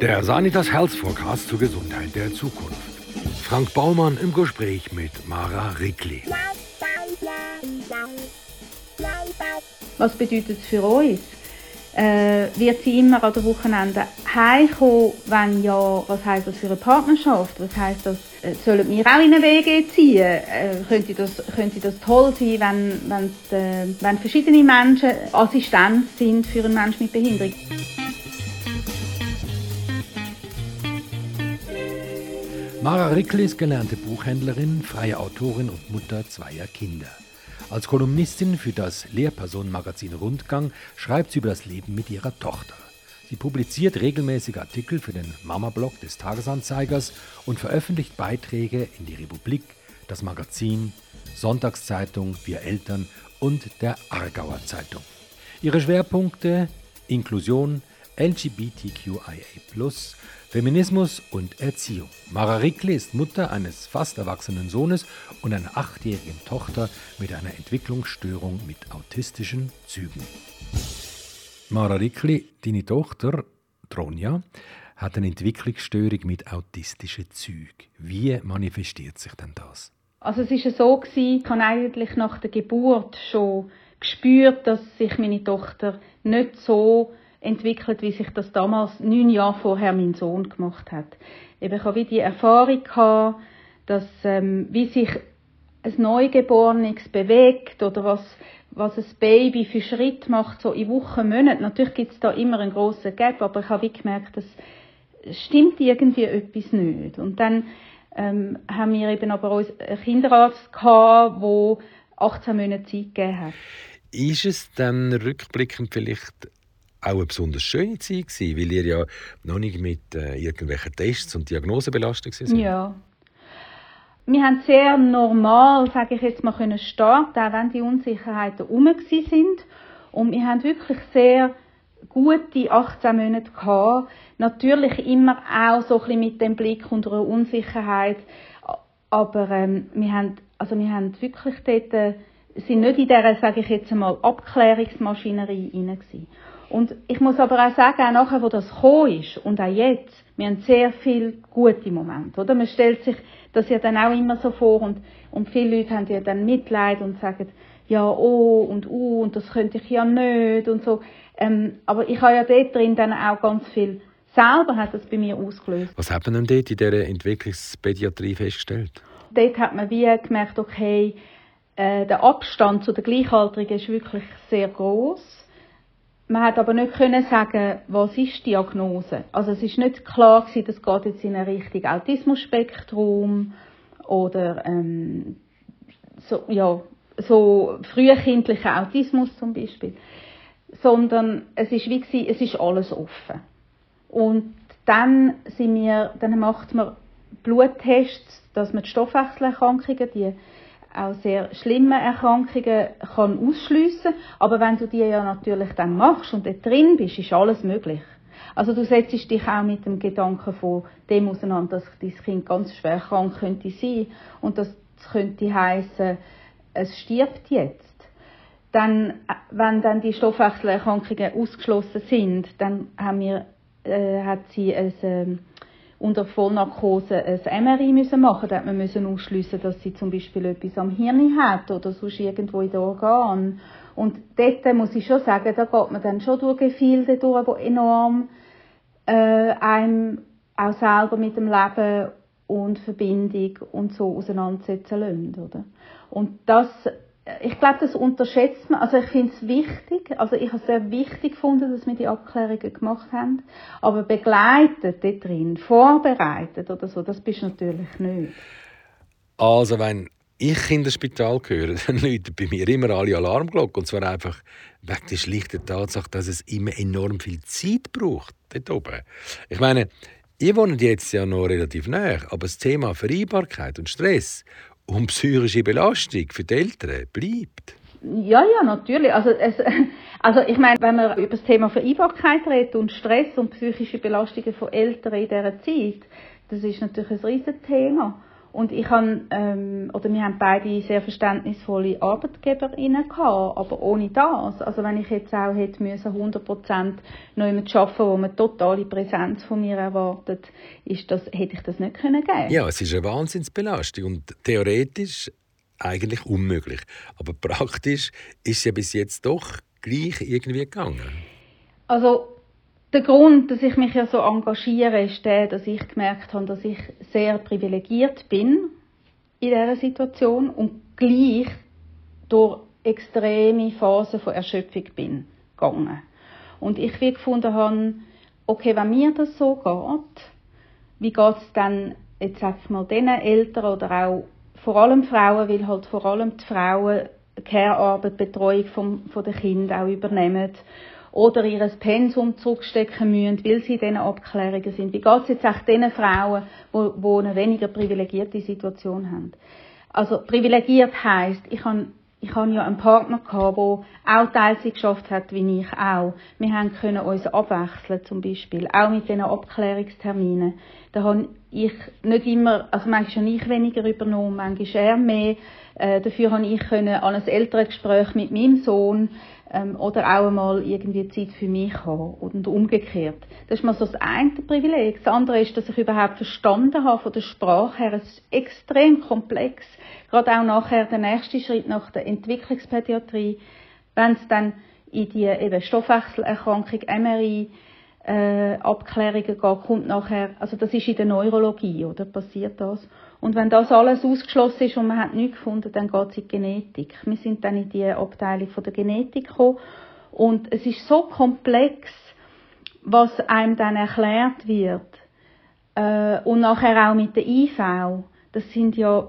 Der Sanitas Health Forecast zur Gesundheit der Zukunft. Frank Baumann im Gespräch mit Mara Rickli. Was bedeutet es für uns? Äh, wird sie immer an der Wochenende heimkommen, wenn ja, was heißt das für eine Partnerschaft? Was heißt das, äh, sollen wir auch in eine Wege ziehen? Äh, könnte, das, könnte das toll sein, wenn, äh, wenn verschiedene Menschen Assistenz sind für einen Menschen mit Behinderung? Mara Rickli ist gelernte Buchhändlerin, freie Autorin und Mutter zweier Kinder. Als Kolumnistin für das Lehrpersonenmagazin Rundgang schreibt sie über das Leben mit ihrer Tochter. Sie publiziert regelmäßig Artikel für den Mama-Blog des Tagesanzeigers und veröffentlicht Beiträge in die Republik, das Magazin, Sonntagszeitung, Wir Eltern und der Aargauer Zeitung. Ihre Schwerpunkte Inklusion, LGBTQIA+, Feminismus und Erziehung. Mara Rickle ist Mutter eines fast erwachsenen Sohnes und einer achtjährigen Tochter mit einer Entwicklungsstörung mit autistischen Zügen. Mara Rickli, deine Tochter Tronja, hat eine Entwicklungsstörung mit autistischen Zügen. Wie manifestiert sich denn das? Also es ist so gewesen, ich habe eigentlich nach der Geburt schon gespürt, dass sich meine Tochter nicht so entwickelt, wie sich das damals neun Jahre vorher mein Sohn gemacht hat. Eben, ich habe wie die Erfahrung gehabt, dass ähm, wie sich ein Neugeborenes bewegt oder was was ein Baby für Schritt macht, so in Wochen, Monaten. Natürlich gibt es da immer einen grossen Gap, aber ich habe wie gemerkt, dass stimmt irgendwie etwas nicht. Und dann ähm, haben wir eben aber auch einen Kinderarzt gehabt, der 18 Monate Zeit gegeben hat. Ist es dann rückblickend vielleicht auch eine besonders schöne Zeit gewesen, weil ihr ja noch nicht mit äh, irgendwelchen Tests und Diagnosen belastet seid? Ja. Wir haben sehr normal, sage ich jetzt mal, können starten, auch wenn die Unsicherheiten herum sind. Und wir haben wirklich sehr gute 18 Monate gehabt. Natürlich immer auch so ein bisschen mit dem Blick unter einer Unsicherheit. Aber ähm, wir haben, also wir haben wirklich dort, äh, sind nicht in dieser, sage ich jetzt einmal, Abklärungsmaschinerie gewesen. Und ich muss aber auch sagen, auch nachher, wo das gekommen ist, und auch jetzt, wir haben sehr viele gute Momente, oder? Man stellt sich das ja dann auch immer so vor, und, und viele Leute haben ja dann Mitleid und sagen, ja, oh, und uh, und das könnte ich ja nicht, und so. Ähm, aber ich habe ja dort drin dann auch ganz viel selber hat das bei mir ausgelöst. Was hat man denn dort in dieser Entwicklungspädiatrie festgestellt? Dort hat man wie gemerkt, okay, äh, der Abstand zu den Gleichaltrigen ist wirklich sehr groß man hat aber nicht können sagen, was ist die Diagnose. Also es ist nicht klar gewesen, das geht jetzt in eine Richtung Autismusspektrum oder ähm, so, ja, so frühkindlicher Autismus zum Beispiel, sondern es ist wie gewesen, es ist alles offen. Und dann sind wir, dann macht man Bluttests, dass man die Stoffwechselerkrankungen, die auch sehr schlimme Erkrankungen kann ausschliessen. Aber wenn du die ja natürlich dann machst und dort drin bist, ist alles möglich. Also du setzt dich auch mit dem Gedanken von dem auseinander, dass dein Kind ganz schwer krank könnte sein und das könnte heißen, es stirbt jetzt. Dann, wenn dann die Stoffwechselerkrankungen ausgeschlossen sind, dann haben wir, äh, hat sie ein, äh, unter Vollnarkose ein MRI müssen machen. Hat man müssen ausschliessen, dass sie zum Beispiel etwas am Hirn hat oder sonst irgendwo in den Organen. Und dort muss ich schon sagen, da geht man dann schon durch Gefilde durch, die enorm äh, einem auch selber mit dem Leben und Verbindung und so auseinandersetzen lassen, oder? Und das ich glaube, das unterschätzt man. Also ich finde es wichtig, also ich habe es sehr wichtig gefunden, dass wir die Abklärungen gemacht haben. Aber begleitet dort drin, vorbereitet oder so, das bist du natürlich nicht. Also wenn ich in das Spital gehöre, dann läuten bei mir immer alle Alarmglocken. Und zwar einfach wegen der schlichten Tatsache, dass es immer enorm viel Zeit braucht, dort oben. Ich meine, ihr wohnt jetzt ja noch relativ nah, aber das Thema Vereinbarkeit und Stress und psychische Belastung für die Eltern bleibt. Ja, ja, natürlich. Also, es, also ich meine, wenn man über das Thema Vereinbarkeit redet und Stress und psychische Belastungen von Eltern in dieser Zeit, das ist natürlich ein riesiges Thema. Und ich habe, ähm, oder wir haben beide sehr verständnisvolle ArbeitgeberInnen gehabt, aber ohne das, also wenn ich jetzt auch hätte müssen 100% noch jemand arbeiten, wo man totale Präsenz von mir erwartet, ist das, hätte ich das nicht können geben. Ja, es ist eine Wahnsinnsbelastung und theoretisch eigentlich unmöglich. Aber praktisch ist es ja bis jetzt doch gleich irgendwie gegangen. Also der Grund, dass ich mich ja so engagiere, ist der, dass ich gemerkt habe, dass ich sehr privilegiert bin in dieser Situation und gleich durch extreme Phasen von Erschöpfung bin gegangen. Und ich wie gefunden habe, okay, wenn mir das so geht, wie geht es dann, jetzt sag ich mal, den Eltern oder auch vor allem Frauen, weil halt vor allem die Frauen Care-Arbeit, Betreuung vom, von den Kindern auch übernehmen oder ihr Pensum zurückstecken müssen, weil sie in diesen Abklärungen sind. Wie geht es jetzt auch den Frauen, die, die eine weniger privilegierte Situation haben? Also privilegiert heißt, ich habe ich habe ja einen Partner gehabt, der auch Teilzeit geschafft hat, wie ich auch. Wir haben können uns abwechseln, zum Beispiel. Auch mit diesen Abklärungsterminen. Da habe ich nicht immer, also manchmal habe ich weniger übernommen, manchmal er mehr. Äh, dafür habe ich können an ein Elterngespräch mit meinem Sohn ähm, oder auch einmal irgendwie Zeit für mich haben und umgekehrt. Das ist mal so das eine Privileg. Das andere ist, dass ich überhaupt verstanden habe von der Sprache her. Es ist extrem komplex. Gerade auch nachher der nächste Schritt nach der Entwicklungspädiatrie, wenn es dann in die eben Stoffwechselerkrankung, MRI, äh, Abklärungen geht, kommt nachher, also das ist in der Neurologie, oder? Passiert das? Und wenn das alles ausgeschlossen ist und man hat nichts gefunden, dann geht es in die Genetik. Wir sind dann in die Abteilung von der Genetik gekommen und es ist so komplex, was einem dann erklärt wird. Äh, und nachher auch mit der IV. Das sind ja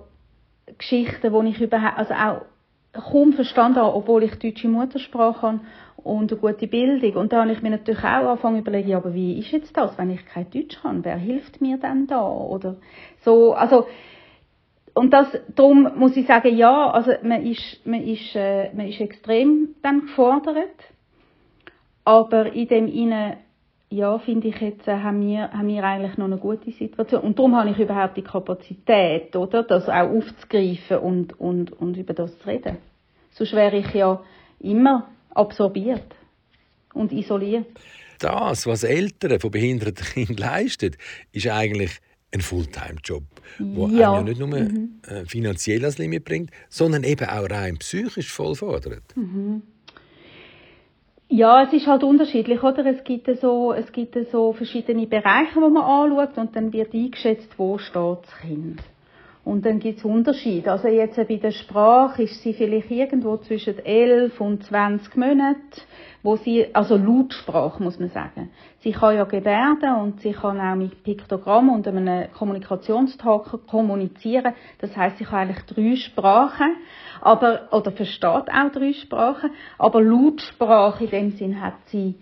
Geschichten, die ich überhaupt, also auch kaum verstanden habe, obwohl ich deutsche Muttersprache habe und eine gute Bildung. Und da habe ich mir natürlich auch angefangen zu überlegen, aber wie ist jetzt das, wenn ich kein Deutsch kann? Wer hilft mir denn da? Oder so, also, und das, darum muss ich sagen, ja, also man ist, man ist, äh, man ist extrem dann gefordert, aber in dem Innen, ja, finde ich jetzt, äh, haben, wir, haben wir eigentlich noch eine gute Situation. Und darum habe ich überhaupt die Kapazität, oder, das auch aufzugreifen und, und, und über das zu reden. Sonst wäre ich ja immer absorbiert und isoliert. Das, was Eltern von behinderten Kindern leisten, ist eigentlich ein Fulltime-Job, der ja. ja nicht nur mhm. Äh, finanziell als Limit bringt, sondern eben auch rein psychisch voll fordert. Mhm. Ja, es ist halt unterschiedlich, oder? Es gibt so, es gibt so verschiedene Bereiche, die man anschaut und dann wird eingeschätzt, wo steht das Kind. Und dann gibt es Unterschiede. Also jetzt bei der Sprache ist sie vielleicht irgendwo zwischen 11 und 20 Monaten, wo sie, also Lautsprache muss man sagen. Sie kann ja gebärden und sie kann auch mit Piktogramm und einem Kommunikationstalker kommunizieren. Das heißt, sie kann eigentlich drei Sprachen, aber, oder versteht auch drei Sprachen, aber Lautsprache in dem Sinn hat sie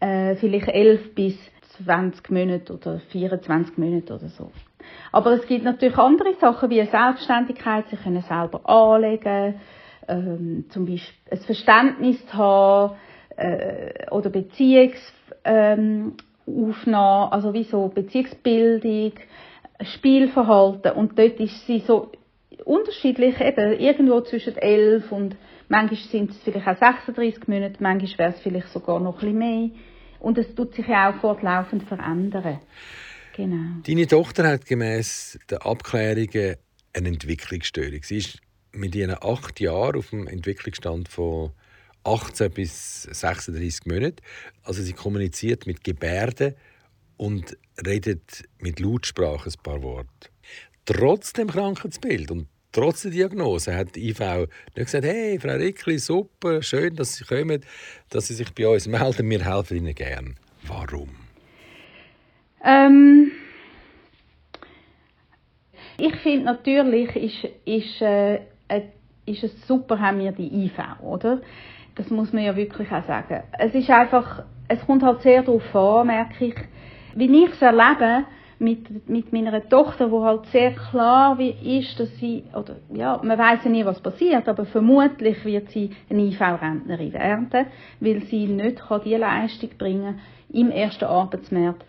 äh, vielleicht 11 bis 20 Monate oder 24 Monate oder so. Aber es gibt natürlich andere Sachen wie Selbstständigkeit, sie können selber anlegen, ähm, zum Beispiel ein Verständnis zu haben äh, oder Beziehungsaufnahme, ähm, also wie so Beziehungsbildung, Spielverhalten und dort ist sie so unterschiedlich, eben irgendwo zwischen 11 und manchmal sind es vielleicht auch 36 Monate, manchmal wäre es vielleicht sogar noch ein bisschen mehr und es tut sich ja auch fortlaufend verändern. Genau. Deine Tochter hat gemäß der Abklärungen eine Entwicklungsstörung. Sie ist mit ihren acht Jahren auf dem Entwicklungsstand von 18 bis 36 Monaten. Also sie kommuniziert mit Gebärden und redet mit Lautsprache ein paar Worte. Trotz dem Krankheitsbild und trotz der Diagnose hat die IV nicht gesagt, hey, Frau Rickli, super, schön, dass Sie kommen, dass Sie sich bei uns melden, wir helfen Ihnen gern. Warum? Ähm, ich finde natürlich ist, ist, äh, äh, ist es super, haben wir die IV, oder? Das muss man ja wirklich auch sagen. Es ist einfach, es kommt halt sehr darauf an, merke ich, wie ich es erlebe, mit, mit meiner Tochter, wo halt sehr klar ist, dass sie, oder ja, man weiß ja nie, was passiert, aber vermutlich wird sie eine IV-Rentnerin werden, weil sie nicht kann die Leistung bringen im ersten Arbeitsmarkt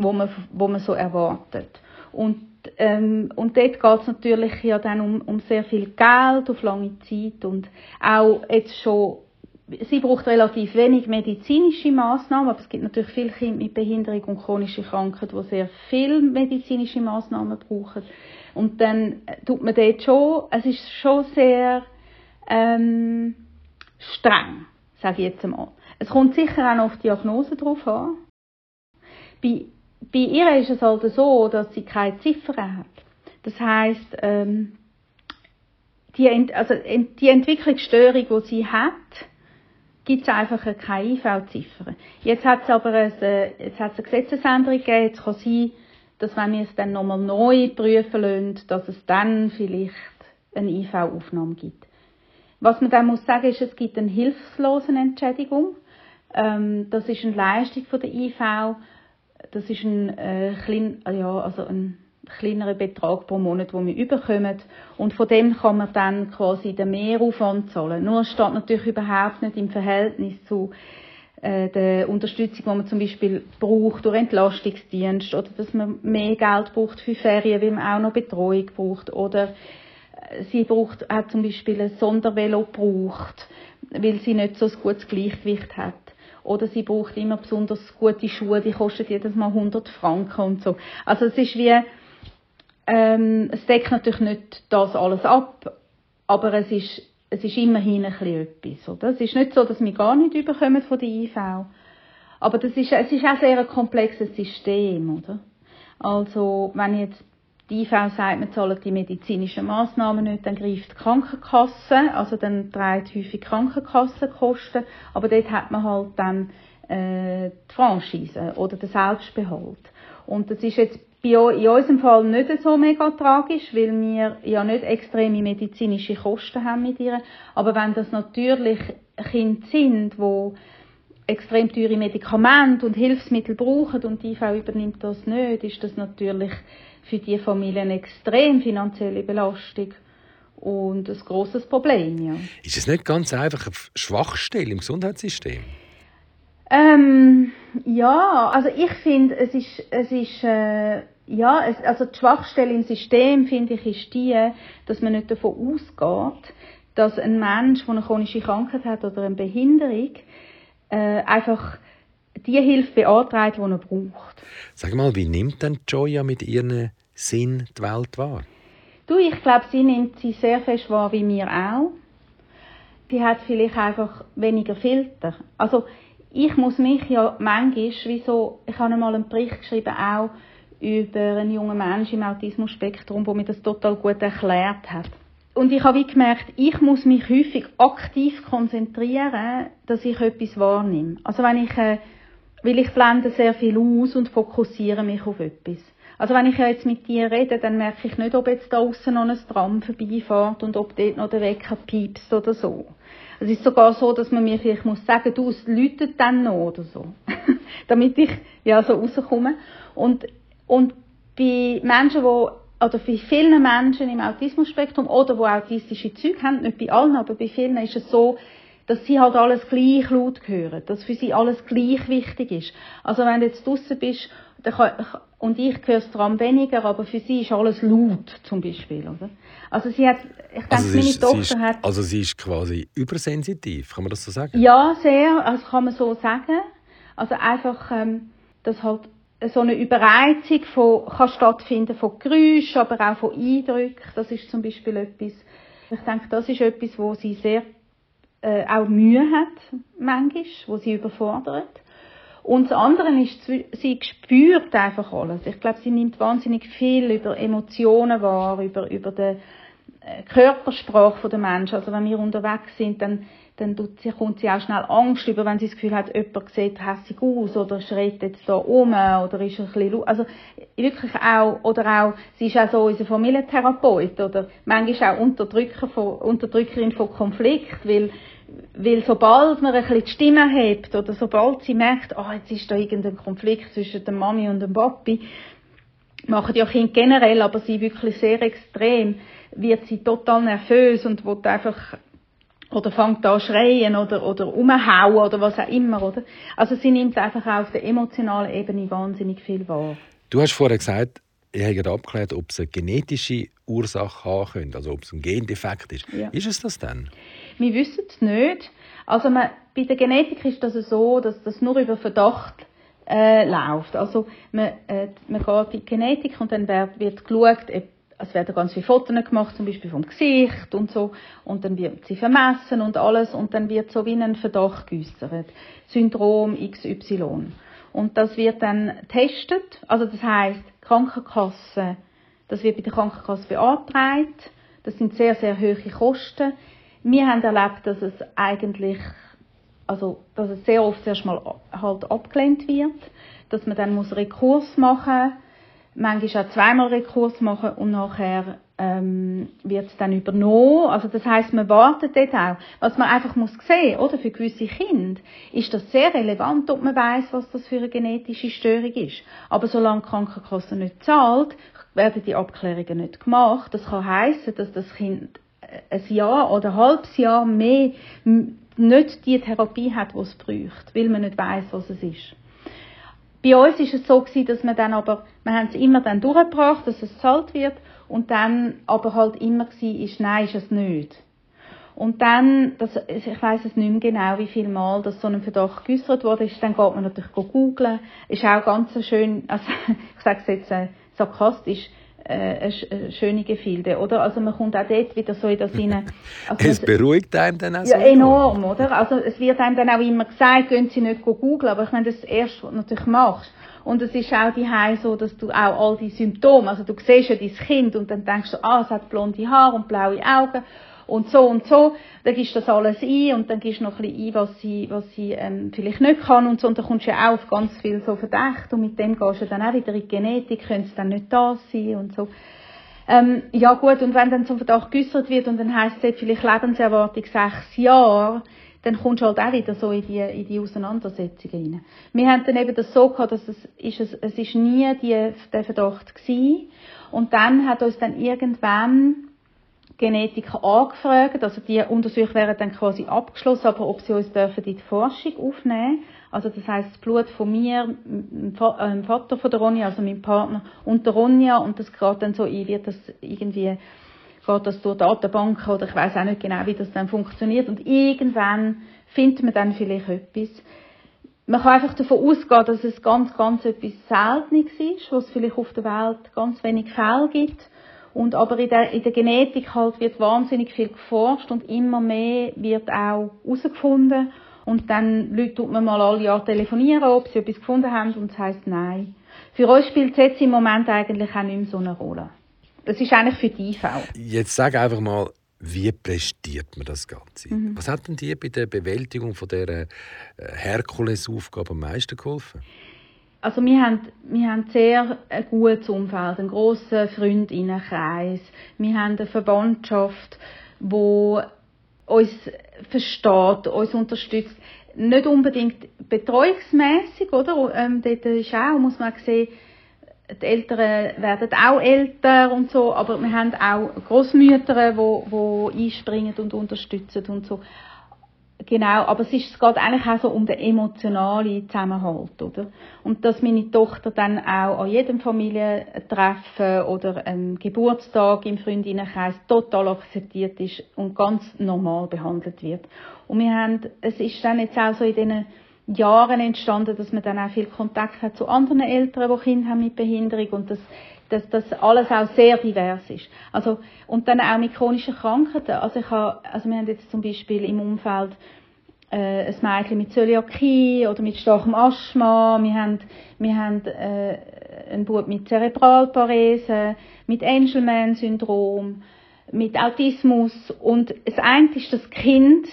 wo man, wo man so erwartet. Und, ähm, und dort geht es natürlich ja dann um, um sehr viel Geld auf lange Zeit und auch jetzt schon sie braucht relativ wenig medizinische Maßnahmen, aber es gibt natürlich viele Kinder mit Behinderung und chronischer Krankheit, die sehr viel medizinische Maßnahmen brauchen. Und dann tut man dort schon, es ist schon sehr ähm, streng, sage ich jetzt einmal. Es kommt sicher auch noch auf die Diagnose drauf an. Bei, bei ihr ist es halt so, dass sie keine Ziffern hat. Das heisst, ähm, die, Ent also die Entwicklungsstörung, die sie hat, gibt es einfach keine IV-Ziffer. Jetzt hat es aber ein, äh, jetzt hat's eine Gesetzesänderung gegeben. Jetzt kann sein, dass wenn wir es dann nochmal neu prüfen lassen, dass es dann vielleicht eine IV-Aufnahme gibt. Was man dann muss sagen, ist, es gibt eine Hilfslosenentschädigung. Ähm, das ist eine Leistung von der IV. Das ist ein, äh, klein, ja, also ein kleineren Betrag pro Monat, den wir überkommen. Und von dem kann man dann quasi den Mehraufwand zahlen. Nur es steht natürlich überhaupt nicht im Verhältnis zu äh, der Unterstützung, die man zum Beispiel braucht durch Entlastungsdienst oder dass man mehr Geld braucht für Ferien, weil man auch noch Betreuung braucht oder äh, sie braucht auch zum Beispiel ein Sondervelo braucht, weil sie nicht so ein gutes Gleichgewicht hat oder sie braucht immer besonders gute Schuhe, die kosten jedes Mal 100 Franken und so. Also es ist wie ähm, es deckt natürlich nicht das alles ab, aber es ist, es ist immerhin ein bisschen etwas. Oder? Es ist nicht so, dass wir gar nicht überkommen von der IV. Aber das ist, es ist auch sehr ein komplexes System. Oder? Also, wenn jetzt die IV sagt, man zahlt die medizinischen Massnahmen nicht, dann greift die Krankenkasse, also dann trägt häufig Krankenkassenkosten, aber dort hat man halt dann äh, die Franchise oder den Selbstbehalt. Und das ist jetzt bei in unserem Fall nicht so mega tragisch, weil wir ja nicht extreme medizinische Kosten haben mit ihr. Aber wenn das natürlich Kinder sind, die extrem teure Medikamente und Hilfsmittel brauchen und die IV übernimmt das nicht, ist das natürlich für die Familie eine extrem finanzielle Belastung und ein grosses Problem. Ja. Ist es nicht ganz einfach eine Schwachstelle im Gesundheitssystem? Ähm, ja, also ich finde, es ist, es ist, äh, ja, es, also die Schwachstelle im System, finde ich, ist die, dass man nicht davon ausgeht, dass ein Mensch, der eine chronische Krankheit hat oder eine Behinderung, äh, einfach die Hilfe beantragt, die er braucht. Sag mal, wie nimmt denn Joya mit ihren Sinn die Welt wahr? Du, ich glaube, sie nimmt sie sehr fest wahr, wie wir auch. Sie hat vielleicht einfach weniger Filter. Also ich muss mich ja manchmal, wieso, ich habe einmal einen Bericht geschrieben, auch über einen jungen Menschen im Autismus-Spektrum, der mir das total gut erklärt hat. Und ich habe wie gemerkt, ich muss mich häufig aktiv konzentrieren, dass ich etwas wahrnehme. Also wenn ich, äh, weil ich blende sehr viel aus und fokussiere mich auf etwas. Also wenn ich jetzt mit dir rede, dann merke ich nicht, ob jetzt da außen noch ein Tram vorbeifährt und ob dort noch der Wecker piepst oder so. Es ist sogar so, dass man mir vielleicht muss sagen, du, es läutet dann noch oder so. Damit ich, ja, so rauskomme. Und, und bei Menschen, die oder bei vielen Menschen im Autismusspektrum oder wo autistische Züge haben, nicht bei allen, aber bei vielen ist es so, dass sie halt alles gleich laut hören, dass für sie alles gleich wichtig ist. Also wenn du jetzt draußen bist kann, und ich höre es daran weniger, aber für sie ist alles laut, zum Beispiel, oder? Also sie hat, ich denke, also meine ist, Tochter ist, hat... Also sie ist quasi übersensitiv, kann man das so sagen? Ja, sehr, also kann man so sagen. Also einfach, ähm, dass halt so eine Überreizung von, kann stattfinden von Geräuschen, aber auch von Eindrücken. Das ist zum Beispiel etwas, ich denke, das ist etwas, wo sie sehr äh, auch Mühe hat, manchmal, wo sie überfordert. Und das andere ist, sie spürt einfach alles. Ich glaube, sie nimmt wahnsinnig viel über Emotionen wahr, über, über die äh, Körpersprache der Menschen. Also wenn wir unterwegs sind, dann, dann kommt sie auch schnell Angst über, wenn sie das Gefühl hat, jemand sieht hässlich aus oder schreit jetzt da um oder ist ein bisschen, also wirklich auch, oder auch, sie ist auch so unser Familientherapeut oder? Manchmal auch Unterdrücker von, Unterdrückerin von Konflikt, weil weil sobald man ein bisschen die Stimme hebt oder sobald sie merkt, oh, jetzt ist da irgendein Konflikt zwischen der Mami und dem Papi, machen die auch Kinder generell, aber sie wirklich sehr extrem, wird sie total nervös und will einfach oder fängt an schreien oder, oder umhauen oder was auch immer, oder? Also sie nimmt einfach auf der emotionalen Ebene wahnsinnig viel wahr. Du hast vorher gesagt, ihr habt abgeklärt, ob es eine genetische Ursache haben könnte, also ob es ein Gendefekt ist. Ja. Ist es das dann? Wir wissen es nicht. Also man, bei der Genetik ist das so, dass das nur über Verdacht äh, läuft. Also man, äh, man geht in die Genetik und dann wird, wird geschaut, es werden ganz viele Fotos gemacht, zum Beispiel vom Gesicht und so, und dann wird sie vermessen und alles, und dann wird so wie ein Verdacht geäußert. Syndrom XY. Und das wird dann getestet, also das heißt Krankenkasse, das wird bei der Krankenkasse beantragt, das sind sehr, sehr hohe Kosten. Wir haben erlebt, dass es eigentlich, also, dass es sehr oft erst mal halt abgelehnt wird, dass man dann muss Rekurs machen muss, manchmal auch zweimal Rekurs machen und nachher ähm, wird es dann übernommen. Also das heißt, man wartet dort auch. Was man einfach muss sehen, oder für gewisse Kinder ist das sehr relevant, ob man weiß, was das für eine genetische Störung ist. Aber solange die Krankenkasse nicht zahlt, werden die Abklärungen nicht gemacht. Das kann heißen, dass das Kind ein Jahr oder ein halbes Jahr mehr nicht die Therapie hat, die es braucht, weil man nicht weiß, was es ist. Bei uns ist es so gewesen, dass wir dann aber, wir haben es immer dann durchgebracht, dass es gezahlt wird und dann aber halt immer gewesen ist, nein, ist es nicht. Und dann, das, ich weiß es nicht mehr genau, wie viel Mal dass so ein Verdacht geäußert wurde, ist, dann geht man natürlich googeln. Ist auch ganz schön, also ich sage es jetzt äh, sarkastisch, äh, eine schöne Gefilde, oder? Also man kommt auch dort wieder so in das hinein. Also es beruhigt einen dann auch Ja, so enorm, oder? Also es wird einem dann auch immer gesagt, gehen Sie nicht googeln, aber ich meine, das ist das Erste, was du natürlich machst. Und es ist auch die so, dass du auch all die Symptome, also du siehst ja dein Kind und dann denkst du, ah, es hat blonde Haare und blaue Augen und so und so. Dann gibst du das alles ein und dann gibst du noch ein bisschen ein, was sie, was sie ähm, vielleicht nicht kann und so. Und dann kommst du ja auch auf ganz viel so Verdacht und mit dem gehst du dann auch wieder in die Genetik, könnte es dann nicht da sein und so. Ähm, ja gut, und wenn dann zum Verdacht geäußert wird und dann heisst es vielleicht Lebenserwartung sechs Jahre, dann kommst du halt auch wieder so in die, in die Auseinandersetzungen rein. Wir haben dann eben das so gehabt, dass es, ist, es, es ist nie die, der Verdacht gewesen. Und dann hat uns dann irgendwann Genetiker angefragt, also die Untersuchungen wären dann quasi abgeschlossen, aber ob sie uns dürfen in die Forschung aufnehmen. Also das heißt das Blut von mir, dem Vater von der Ronja, also meinem Partner und der Ronja. Und das geht dann so ein, wird das irgendwie, geht das durch Datenbanken oder ich weiß auch nicht genau, wie das dann funktioniert. Und irgendwann findet man dann vielleicht etwas. Man kann einfach davon ausgehen, dass es ganz, ganz etwas Seltenes ist, was es vielleicht auf der Welt ganz wenig Fälle gibt und aber in der, in der Genetik halt wird wahnsinnig viel geforscht und immer mehr wird auch herausgefunden. Und dann Leute tut man mal alle Jahre telefonieren, ob sie etwas gefunden haben und es heisst nein. Für uns spielt es jetzt im Moment eigentlich auch nicht mehr so eine Rolle. Das ist eigentlich für die IV. Jetzt sag einfach mal, wie prestiert man das Ganze? Mhm. Was hat denn dir bei der Bewältigung von dieser äh, Herkulesaufgabe am meisten geholfen? Also wir haben, wir haben sehr ein gutes Umfeld, einen grossen Freundinnenkreis. Wir haben eine Verwandtschaft, die uns versteht, uns unterstützt. Nicht unbedingt betreuungsmässig, oder? Ähm, dort ist auch, muss man sehen, die Eltern werden auch älter und so, aber wir haben auch Großmütter, die, die einspringen und unterstützen und so. Genau, aber es, ist, es geht eigentlich auch so um den emotionalen Zusammenhalt, oder? Und dass meine Tochter dann auch an jedem Familientreffen oder einem Geburtstag im Freundinnenkreis total akzeptiert ist und ganz normal behandelt wird. Und wir haben, es ist dann jetzt auch so in diesen Jahren entstanden, dass man dann auch viel Kontakt hat zu anderen Eltern, die Kinder haben mit Behinderung und dass, dass das alles auch sehr divers ist. Also, und dann auch mit chronischen Krankheiten. Also ich habe, also wir haben jetzt zum Beispiel im Umfeld äh, ein Mädchen mit Zöliakie oder mit starkem Asthma. Wir haben, wir haben äh, einen Bub mit Zerebralparese, mit Angelman-Syndrom, mit Autismus. Und das eine ist, dass Kind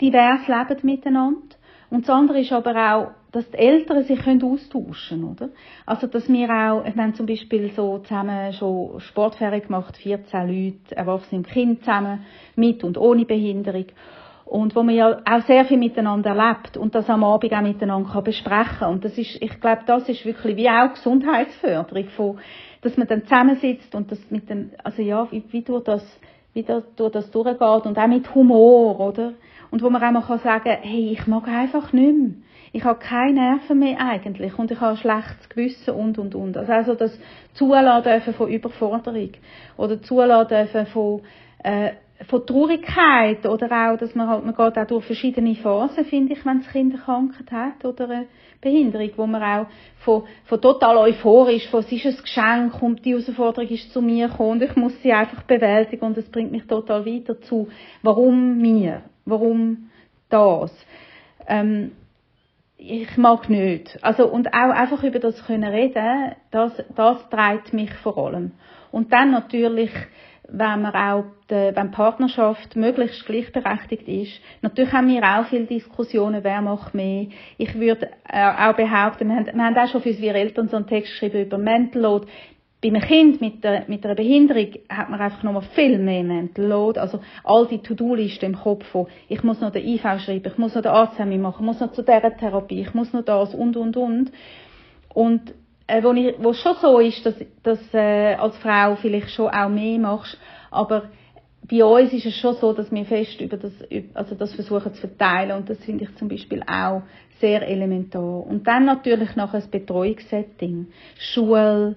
divers leben miteinander. Und das andere ist aber auch, dass die Eltern sich können austauschen oder? Also, dass wir auch, wir haben zum Beispiel so zusammen schon Sportferien gemacht, 14 Leute, Erwachsene und Kind zusammen, mit und ohne Behinderung und wo man ja auch sehr viel miteinander erlebt und das am Abend auch miteinander kann besprechen und das ist, ich glaube, das ist wirklich wie auch Gesundheitsförderung von, dass man dann zusammensitzt und das mit dem, also ja, wie, wie durch das, wie da, durch das durchgeht und auch mit Humor, oder? Und wo man auch mal kann sagen, hey, ich mag einfach nicht mehr. Ich habe keine Nerven mehr eigentlich und ich habe ein schlechtes Gewissen und und und. Also, das Zulassen von Überforderung oder Zulassen von äh, von Traurigkeit oder auch, dass man halt, man geht auch durch verschiedene Phasen, finde ich, wenn das Kind eine Krankheit hat oder eine Behinderung, wo man auch von, von total euphorisch, von es ist ein Geschenk und die Herausforderung ist zu mir gekommen und ich muss sie einfach bewältigen und es bringt mich total weiter zu, warum mir, warum das. Ähm, ich mag nicht. Also, und auch einfach über das können reden, das, das treibt mich vor allem. Und dann natürlich, wenn man auch, die, wenn die Partnerschaft möglichst gleichberechtigt ist. Natürlich haben wir auch viele Diskussionen, wer macht mehr. Ich würde äh, auch behaupten, wir haben, wir haben auch schon für unsere Eltern so einen Text geschrieben über Mental Load. Bei einem Kind mit, der, mit einer Behinderung hat man einfach nochmal viel mehr Load. Also all die To-Do-Listen im Kopf von, ich muss noch den IV schreiben, ich muss noch den Arzt machen, ich muss noch zu dieser Therapie, ich muss noch das und, und, und. Und äh, wo, ich, wo schon so ist, dass, dass äh, als Frau vielleicht schon auch mehr machst, aber bei uns ist es schon so, dass wir fest über das, also das versuchen zu verteilen und das finde ich zum Beispiel auch sehr elementar. Und dann natürlich noch ein Betreuungssetting, Schule,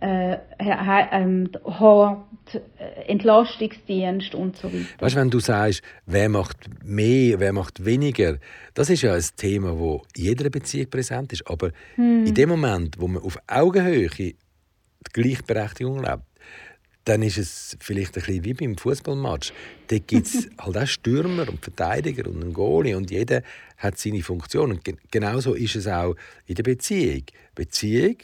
äh, ähm, Hort, äh, Entlastungsdienst und so weiter. Weißt du, wenn du sagst, wer macht mehr, wer macht weniger, das ist ja ein Thema, wo in jeder Beziehung präsent ist. Aber hm. in dem Moment, wo man auf Augenhöhe die Gleichberechtigung lebt, dann ist es vielleicht ein bisschen wie beim Fußballmatch. Da gibt es halt auch Stürmer und Verteidiger und einen Goalie und jeder hat seine Funktion. Und genauso ist es auch in der Beziehung. Beziehung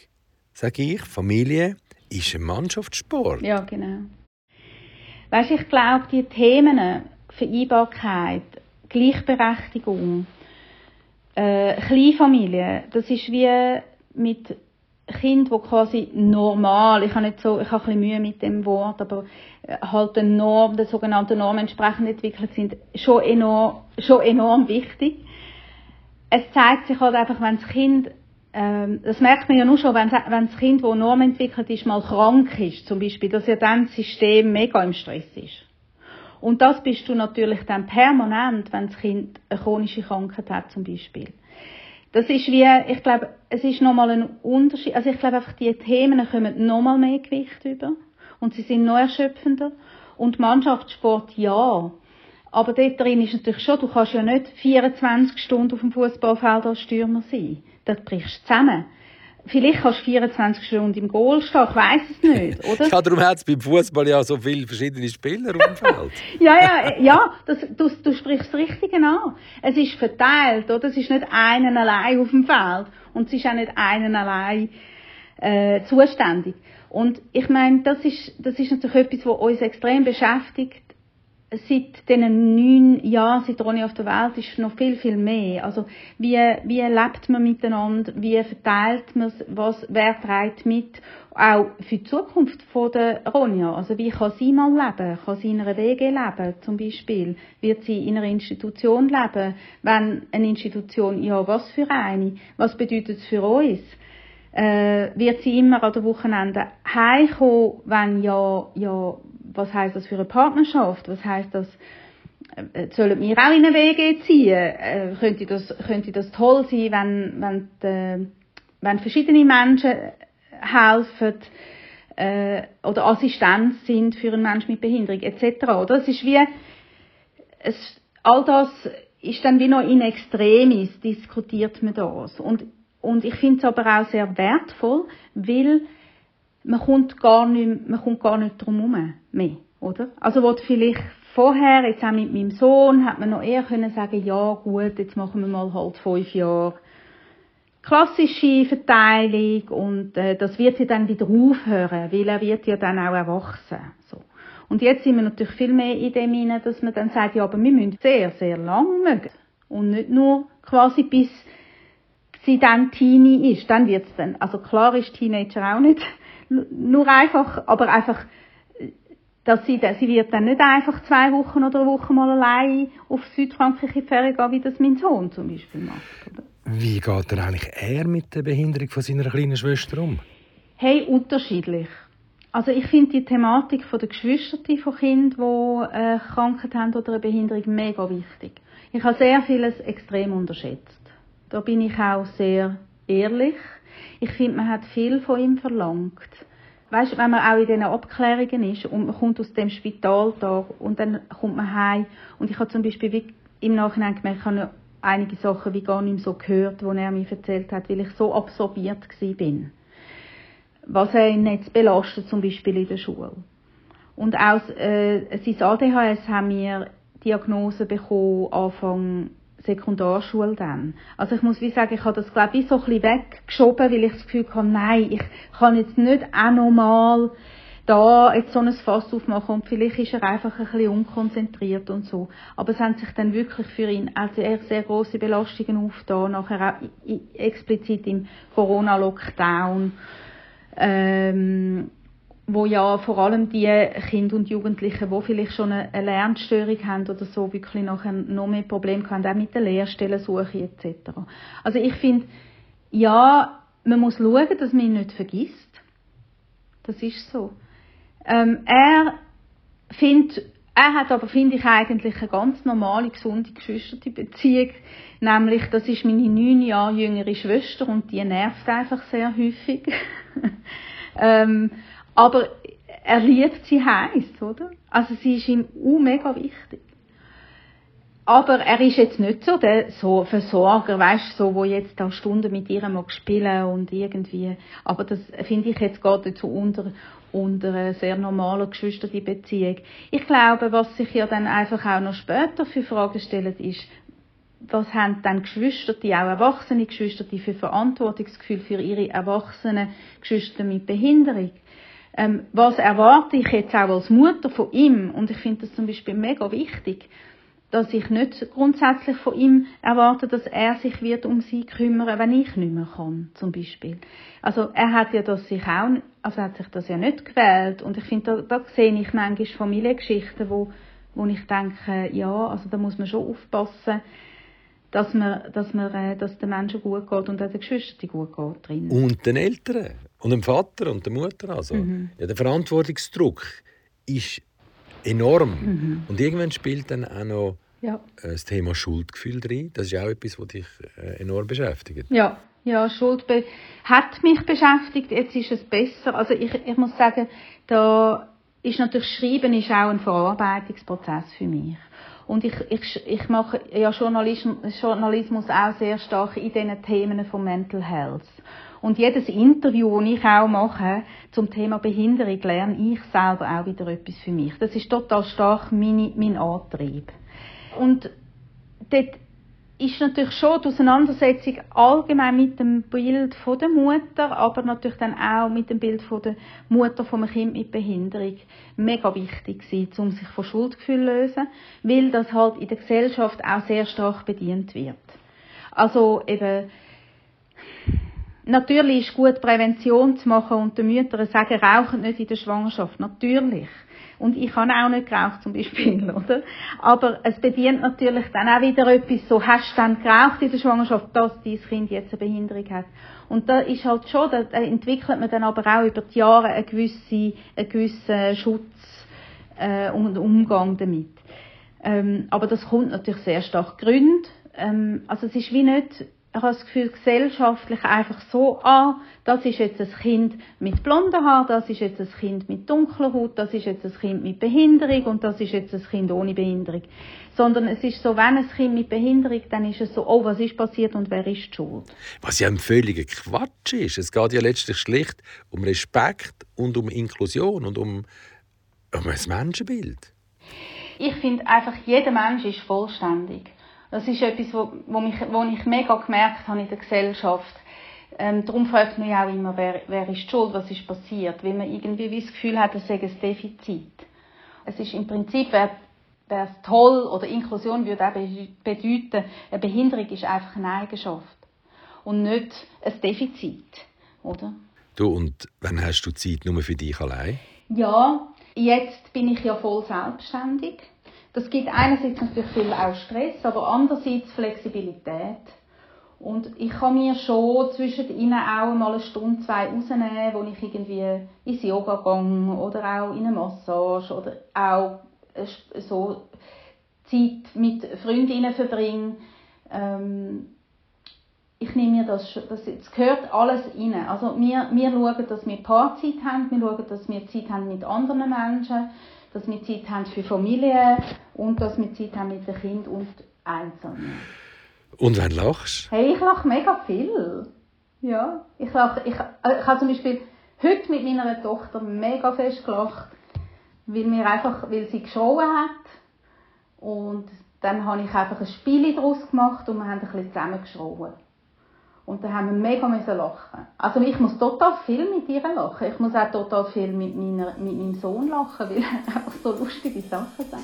sage ich, Familie ist ein Mannschaftssport. Ja, genau. Weißt, ich glaube, die Themen Vereinbarkeit, Gleichberechtigung, äh, Kleinfamilie, das ist wie mit Kind, wo quasi normal, ich habe nicht so, ich habe ein bisschen Mühe mit dem Wort, aber äh, halt der Norm, der sogenannten Norm entsprechend entwickelt sind, schon enorm, schon enorm wichtig. Es zeigt sich halt einfach, wenn das Kind ähm, das merkt man ja nur schon, wenn, wenn das Kind, das normentwickelt ist, mal krank ist, zum Beispiel, dass ja dann das System mega im Stress ist. Und das bist du natürlich dann permanent, wenn das Kind eine chronische Krankheit hat, zum Beispiel. Das ist wie, ich glaube, es ist nochmal ein Unterschied. Also ich glaube einfach, die Themen kommen nochmal mehr Gewicht über. Und sie sind noch erschöpfender. Und Mannschaftssport, ja. Aber dort drin ist natürlich schon, du kannst ja nicht 24 Stunden auf dem Fußballfeld als Stürmer sein das brichst du zusammen. Vielleicht kannst du 24 Stunden im Goal stehen, ich weiss es nicht, oder? ja, darum hat es beim Fußball ja so viele verschiedene Spieler auf dem Feld. ja, ja, ja, das, du, du sprichst das Richtige an. Es ist verteilt, oder? Es ist nicht einen allein auf dem Feld und es ist auch nicht einen allein äh, zuständig. Und ich meine, das ist, das ist natürlich etwas, was uns extrem beschäftigt seit diesen neun Jahren, seit Ronny auf der Welt ist, noch viel, viel mehr. Also, wie, wie lebt man miteinander? Wie verteilt man es? Was, wer trägt mit? Auch für die Zukunft von der Ronja. Also, wie kann sie mal leben? Kann sie in einer WG leben, zum Beispiel? Wird sie in einer Institution leben? Wenn eine Institution, ja, was für eine? Was bedeutet es für uns? Äh, wird sie immer an der Wochenende heimkommen, wenn ja, ja, was heißt das für eine Partnerschaft? Was heißt das? Äh, sollen wir auch in eine Wege ziehen? Äh, könnte, das, könnte das toll sein, wenn, wenn, die, wenn verschiedene Menschen helfen äh, oder Assistenz sind für einen Menschen mit Behinderung etc. Oder? Es ist wie, es, all das ist dann wie noch in Extremis diskutiert man das. Und, und ich finde es aber auch sehr wertvoll, weil man kommt gar nicht, man kommt gar nicht drum herum mehr, oder? Also, wo vielleicht vorher, jetzt auch mit meinem Sohn, hat man noch eher können sagen, ja, gut, jetzt machen wir mal halt fünf Jahre klassische Verteilung und äh, das wird ja dann wieder aufhören, weil er wird ja dann auch erwachsen. So. Und jetzt sind wir natürlich viel mehr in dem hinein, dass man dann sagt, ja, aber wir müssen sehr, sehr lang mögen. Und nicht nur quasi bis sie dann Teenie ist. Dann wird's dann, also klar ist Teenager auch nicht nur einfach, aber einfach, dass sie, sie wird dann nicht einfach zwei Wochen oder eine Woche mal allein auf Südfrankreich in die Ferien gehen, wie das mein Sohn zum Beispiel macht. Oder? Wie geht er eigentlich er mit der Behinderung von seiner kleinen Schwester um? Hey, unterschiedlich. Also ich finde die Thematik von der Geschwister von Kindern, die eine Krankheit haben oder eine Behinderung, mega wichtig. Ich habe sehr vieles extrem unterschätzt. Da bin ich auch sehr ehrlich. Ich finde, man hat viel von ihm verlangt. Weißt, wenn man auch in diesen Abklärungen ist und man kommt aus dem Spitaltag und dann kommt man heim und ich habe zum Beispiel im Nachhinein gemerkt, ich habe einige Sachen wie gar nicht mehr so gehört, die er mir erzählt hat, weil ich so absorbiert bin. Was er ihn jetzt belastet, zum Beispiel in der Schule. Und auch äh, sein ADHS haben wir Diagnose bekommen Anfang Sekundarschule dann. Also ich muss wie sagen, ich habe das glaube ich so ein bisschen weggeschoben, weil ich das Gefühl habe, nein, ich kann jetzt nicht auch nochmal da jetzt so ein Fass aufmachen und vielleicht ist er einfach ein bisschen unkonzentriert und so. Aber es haben sich dann wirklich für ihn als sehr, sehr große Belastungen aufgetan, nachher auch explizit im Corona-Lockdown. Ähm, wo ja vor allem die Kinder und Jugendlichen, die vielleicht schon eine Lernstörung haben oder so, wirklich nachher noch mehr Probleme haben, auch mit der Lehrstellensuche etc. Also ich finde, ja, man muss schauen, dass man ihn nicht vergisst. Das ist so. Ähm, er findet, er hat aber, finde ich, eigentlich eine ganz normale, gesunde Geschwisterbeziehung. Nämlich, das ist meine neun Jahre jüngere Schwester und die nervt einfach sehr häufig. ähm, aber er liebt sie heiß, oder? Also sie ist ihm auch mega wichtig. Aber er ist jetzt nicht so der so Versorger, weißt so, wo jetzt da Stunden mit ihr mag spielen und irgendwie. Aber das finde ich jetzt gerade so unter unter einer sehr normalen Geschwisterbeziehung. Ich glaube, was sich ja dann einfach auch noch später für Fragen stellen, ist, was haben dann Geschwister, die auch erwachsene Geschwister, die für Verantwortungsgefühl für ihre erwachsenen Geschwister mit Behinderung? Ähm, was erwarte ich jetzt auch als Mutter von ihm? Und ich finde das zum Beispiel mega wichtig, dass ich nicht grundsätzlich von ihm erwarte, dass er sich wird um sie kümmern, wenn ich nicht mehr kann, zum Beispiel. Also er hat ja das sich auch, also hat sich das ja nicht gewählt. Und ich finde, da, da sehe ich manchmal Familiengeschichten, wo, wo ich denke, ja, also da muss man schon aufpassen, dass man, dass man, äh, dass den Menschen gut geht und auch den Geschwistern gut geht drin. Und den Eltern und dem Vater und der Mutter also. Mhm. Ja, der Verantwortungsdruck ist enorm mhm. und irgendwann spielt dann auch noch ja. Äh, das Thema Schuldgefühl drin. Das ist auch etwas, was dich äh, enorm beschäftigt. Ja, ja, Schuld hat mich beschäftigt. Jetzt ist es besser. Also ich, ich muss sagen, da ist natürlich Schreiben ist auch ein Verarbeitungsprozess für mich. Und ich, ich, ich mache ja Journalismus, Journalismus auch sehr stark in diesen Themen von Mental Health. Und jedes Interview, das ich auch mache zum Thema Behinderung, lerne ich selber auch wieder etwas für mich. Das ist total stark mein, mein Antrieb. Und dort ist natürlich schon die Auseinandersetzung allgemein mit dem Bild von der Mutter, aber natürlich dann auch mit dem Bild von der Mutter von einem Kind mit Behinderung mega wichtig gewesen, um sich von Schuldgefühl zu lösen, weil das halt in der Gesellschaft auch sehr stark bedient wird. Also eben, natürlich ist gut Prävention zu machen und den Müttern sagen, rauchen nicht in der Schwangerschaft. Natürlich. Und ich habe auch nicht geraucht, zum Beispiel, oder? Aber es bedient natürlich dann auch wieder etwas, so, hast du dann geraucht in der Schwangerschaft, dass dein Kind jetzt eine Behinderung hat. Und da ist halt schon, da entwickelt man dann aber auch über die Jahre einen gewissen, einen gewissen Schutz, äh, und Umgang damit. Ähm, aber das kommt natürlich sehr stark Gründe. Ähm, also es ist wie nicht ich habe das Gefühl, gesellschaftlich einfach so, ah, das ist jetzt ein Kind mit blonden Haaren, das ist jetzt ein Kind mit dunkler Haut, das ist jetzt ein Kind mit Behinderung und das ist jetzt ein Kind ohne Behinderung. Sondern es ist so, wenn ein Kind mit Behinderung, dann ist es so, oh, was ist passiert und wer ist schuld? Was ja ein völliger Quatsch ist. Es geht ja letztlich schlicht um Respekt und um Inklusion und um, um ein Menschenbild. Ich finde einfach, jeder Mensch ist vollständig. Das ist etwas, wo, wo, mich, wo ich mega gemerkt habe in der Gesellschaft. Ähm, darum fragt man ja auch immer, wer, wer ist schuld, was ist passiert, weil man irgendwie das Gefühl hat, es sei ein Defizit. Es ist im Prinzip, wäre es toll oder Inklusion würde auch bedeuten, eine Behinderung ist einfach eine Eigenschaft und nicht ein Defizit, oder? Du, und wann hast du Zeit nur für dich allein? Ja, jetzt bin ich ja voll selbstständig. Das gibt einerseits natürlich viel auch Stress, aber andererseits Flexibilität. Und ich kann mir schon zwischen ihnen auch mal eine Stunde, zwei rausnehmen, wo ich irgendwie ins Yoga gehe oder auch in eine Massage oder auch so Zeit mit Freundinnen verbringe. Ähm, nehme mir das, das, das gehört alles rein. Also wir, wir schauen, dass wir Paarzeit haben, wir schauen, dass wir Zeit haben mit anderen Menschen, dass wir Zeit haben für Familie und dass wir Zeit haben mit den Kindern und Einzelnen. Und wann lachst Hey, ich lache mega viel. Ja, ich lache, ich, äh, ich habe zum Beispiel heute mit meiner Tochter mega fest gelacht, weil mir einfach, weil sie geschrien hat und dann habe ich einfach ein Spiel daraus gemacht und wir haben ein bisschen zusammen geschrien. Und dann haben wir mega müssen lachen. Also ich muss total viel mit ihr lachen. Ich muss auch total viel mit, meiner, mit meinem Sohn lachen, weil er einfach so lustige Sachen sagt.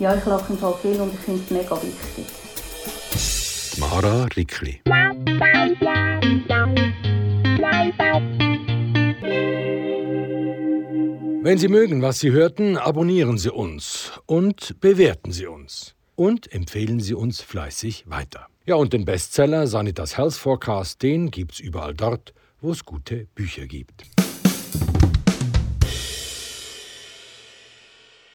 Ja, ich lache im Fall viel und ich finde es mega wichtig. Mara Rickli. Wenn Sie mögen, was Sie hörten, abonnieren Sie uns und bewerten Sie uns. Und empfehlen Sie uns fleißig weiter. Ja, und den Bestseller Sanitas Health Forecast, den gibt's überall dort, wo es gute Bücher gibt.